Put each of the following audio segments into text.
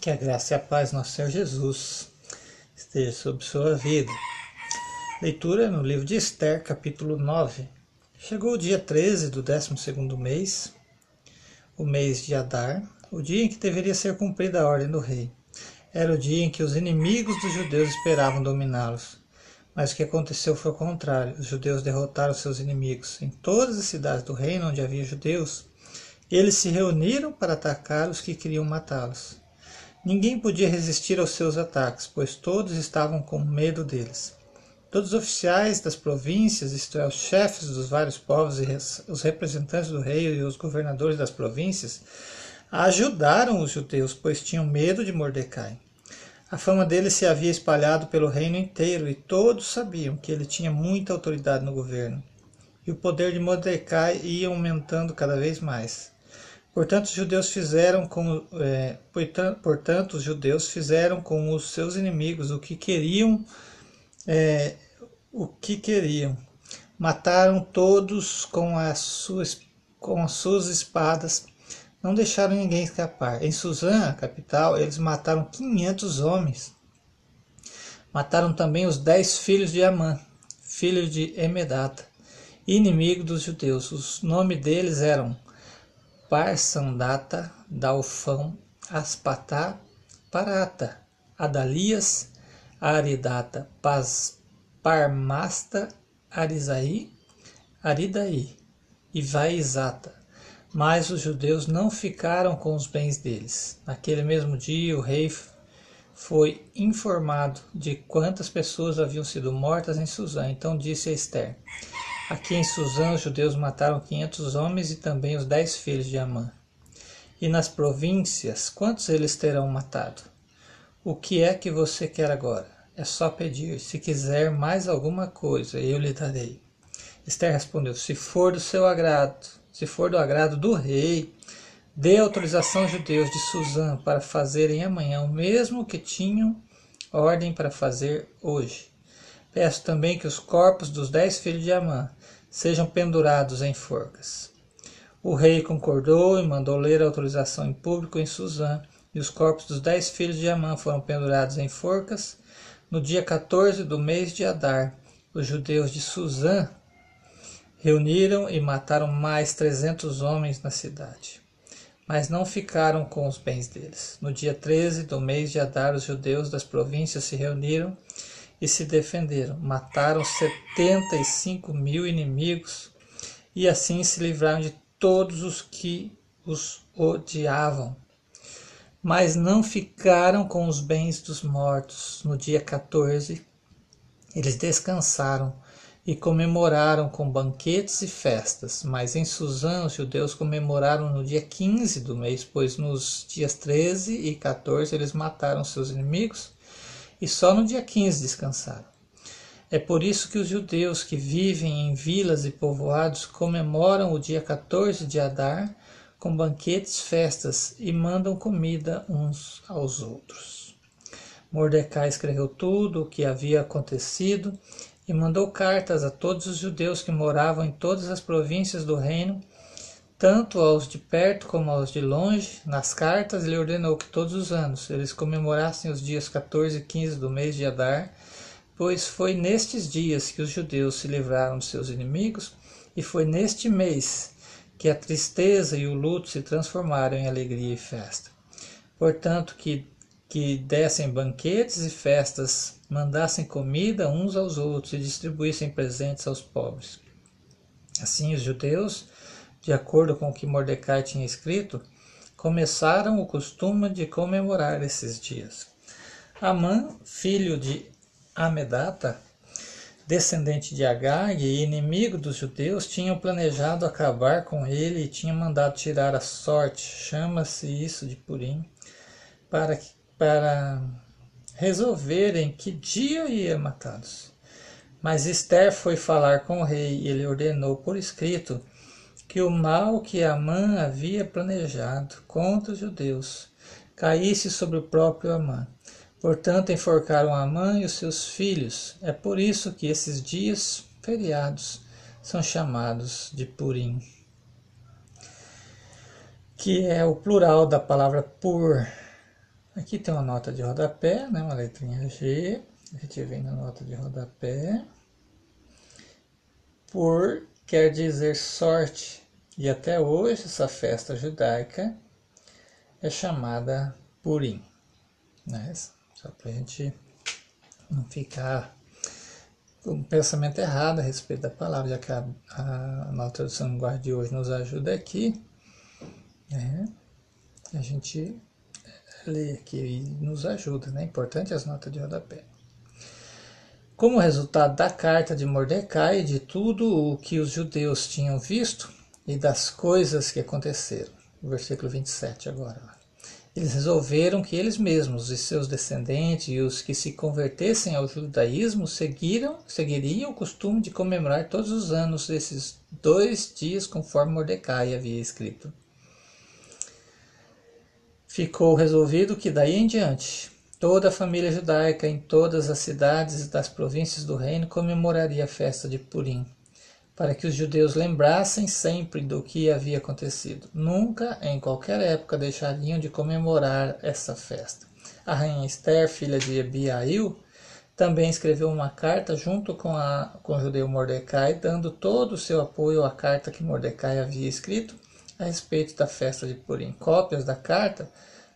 Que a graça e a paz nosso Senhor Jesus esteja sobre sua vida. Leitura no livro de Esther, capítulo 9. Chegou o dia 13 do 12 mês, o mês de Adar, o dia em que deveria ser cumprida a ordem do rei. Era o dia em que os inimigos dos judeus esperavam dominá-los. Mas o que aconteceu foi o contrário. Os judeus derrotaram seus inimigos. Em todas as cidades do reino onde havia judeus, eles se reuniram para atacar os que queriam matá-los. Ninguém podia resistir aos seus ataques, pois todos estavam com medo deles. Todos os oficiais das províncias, isto é, os chefes dos vários povos e os representantes do rei e os governadores das províncias, ajudaram os judeus, pois tinham medo de Mordecai. A fama dele se havia espalhado pelo reino inteiro e todos sabiam que ele tinha muita autoridade no governo. E o poder de Mordecai ia aumentando cada vez mais. Portanto, os judeus fizeram com, é, portanto, os judeus fizeram com os seus inimigos o que queriam, é, o que queriam. Mataram todos com as suas, com as suas espadas. Não deixaram ninguém escapar. Em Suzã, capital, eles mataram 500 homens. Mataram também os dez filhos de Amã, filho de Emedata, inimigo dos judeus. Os nomes deles eram Parsandata, Dalfão, Aspatá, Parata, Adalias, Aridata, Parmasta, Arisaí, Aridaí e Vaizata. Mas os judeus não ficaram com os bens deles. Naquele mesmo dia, o rei foi informado de quantas pessoas haviam sido mortas em Suzã. Então disse a Esther: Aqui em Suzã, os judeus mataram quinhentos homens e também os dez filhos de Amã. E nas províncias, quantos eles terão matado? O que é que você quer agora? É só pedir. Se quiser mais alguma coisa, eu lhe darei. Esther respondeu: Se for do seu agrado, se for do agrado do rei, dê autorização aos judeus de Suzã para fazerem amanhã o mesmo que tinham ordem para fazer hoje. Peço também que os corpos dos dez filhos de Amã sejam pendurados em forcas. O rei concordou e mandou ler a autorização em público em Suzã, e os corpos dos dez filhos de Amã foram pendurados em forcas. No dia 14 do mês de Adar, os judeus de Suzã reuniram e mataram mais trezentos homens na cidade. Mas não ficaram com os bens deles. No dia 13 do mês de Adar, os judeus das províncias se reuniram e se defenderam. Mataram setenta e cinco mil inimigos e assim se livraram de todos os que os odiavam. Mas não ficaram com os bens dos mortos. No dia 14, eles descansaram e comemoraram com banquetes e festas. Mas em Suzã, os judeus comemoraram no dia 15 do mês, pois nos dias 13 e 14 eles mataram seus inimigos e só no dia 15 descansaram. É por isso que os judeus que vivem em vilas e povoados comemoram o dia 14 de Adar com banquetes, festas e mandam comida uns aos outros. Mordecai escreveu tudo o que havia acontecido e mandou cartas a todos os judeus que moravam em todas as províncias do reino tanto aos de perto como aos de longe, nas cartas lhe ordenou que todos os anos eles comemorassem os dias 14 e 15 do mês de Adar, pois foi nestes dias que os judeus se livraram de seus inimigos, e foi neste mês que a tristeza e o luto se transformaram em alegria e festa. Portanto, que, que dessem banquetes e festas, mandassem comida uns aos outros e distribuíssem presentes aos pobres. Assim, os judeus de acordo com o que Mordecai tinha escrito, começaram o costume de comemorar esses dias. Amã, filho de Amedata, descendente de Agag e inimigo dos judeus, tinham planejado acabar com ele e tinha mandado tirar a sorte, chama-se isso de Purim, para, para resolverem que dia ia matá-los. Mas Esther foi falar com o rei e ele ordenou por escrito que o mal que Amã havia planejado contra os judeus caísse sobre o próprio Amã. Portanto, enforcaram Amã e os seus filhos. É por isso que esses dias feriados são chamados de Purim, que é o plural da palavra pur, Aqui tem uma nota de rodapé, né, uma letrinha G. A gente vem na nota de rodapé. Por quer dizer sorte. E até hoje essa festa judaica é chamada Purim. Né? Só para a gente não ficar com um pensamento errado a respeito da palavra, já que a, a nova tradução guarda de hoje nos ajuda aqui. Né? A gente lê aqui e nos ajuda, né? Importante as notas de rodapé. Como resultado da carta de Mordecai e de tudo o que os judeus tinham visto e das coisas que aconteceram. Versículo 27 agora. Eles resolveram que eles mesmos e seus descendentes e os que se convertessem ao judaísmo seguiram, seguiriam o costume de comemorar todos os anos esses dois dias conforme Mordecai havia escrito. Ficou resolvido que daí em diante Toda a família judaica em todas as cidades das províncias do reino comemoraria a festa de Purim, para que os judeus lembrassem sempre do que havia acontecido. Nunca, em qualquer época, deixariam de comemorar essa festa. A rainha Esther, filha de Abiail, também escreveu uma carta junto com, a, com o judeu Mordecai, dando todo o seu apoio à carta que Mordecai havia escrito a respeito da festa de Purim. Cópias da carta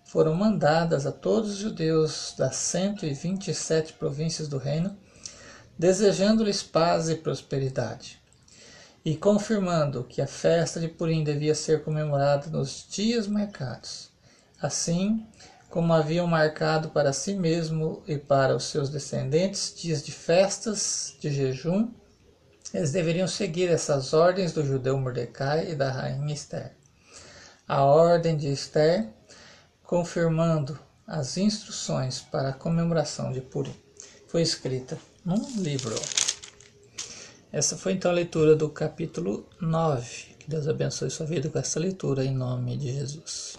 foram mandadas a todos os judeus das 127 províncias do reino, desejando-lhes paz e prosperidade, e confirmando que a festa de Purim devia ser comemorada nos dias marcados, assim como haviam marcado para si mesmo e para os seus descendentes dias de festas, de jejum, eles deveriam seguir essas ordens do judeu Mordecai e da rainha Esther. A ordem de Esther confirmando as instruções para a comemoração de Purim. Foi escrita num livro. Essa foi então a leitura do capítulo 9. Que Deus abençoe sua vida com essa leitura em nome de Jesus.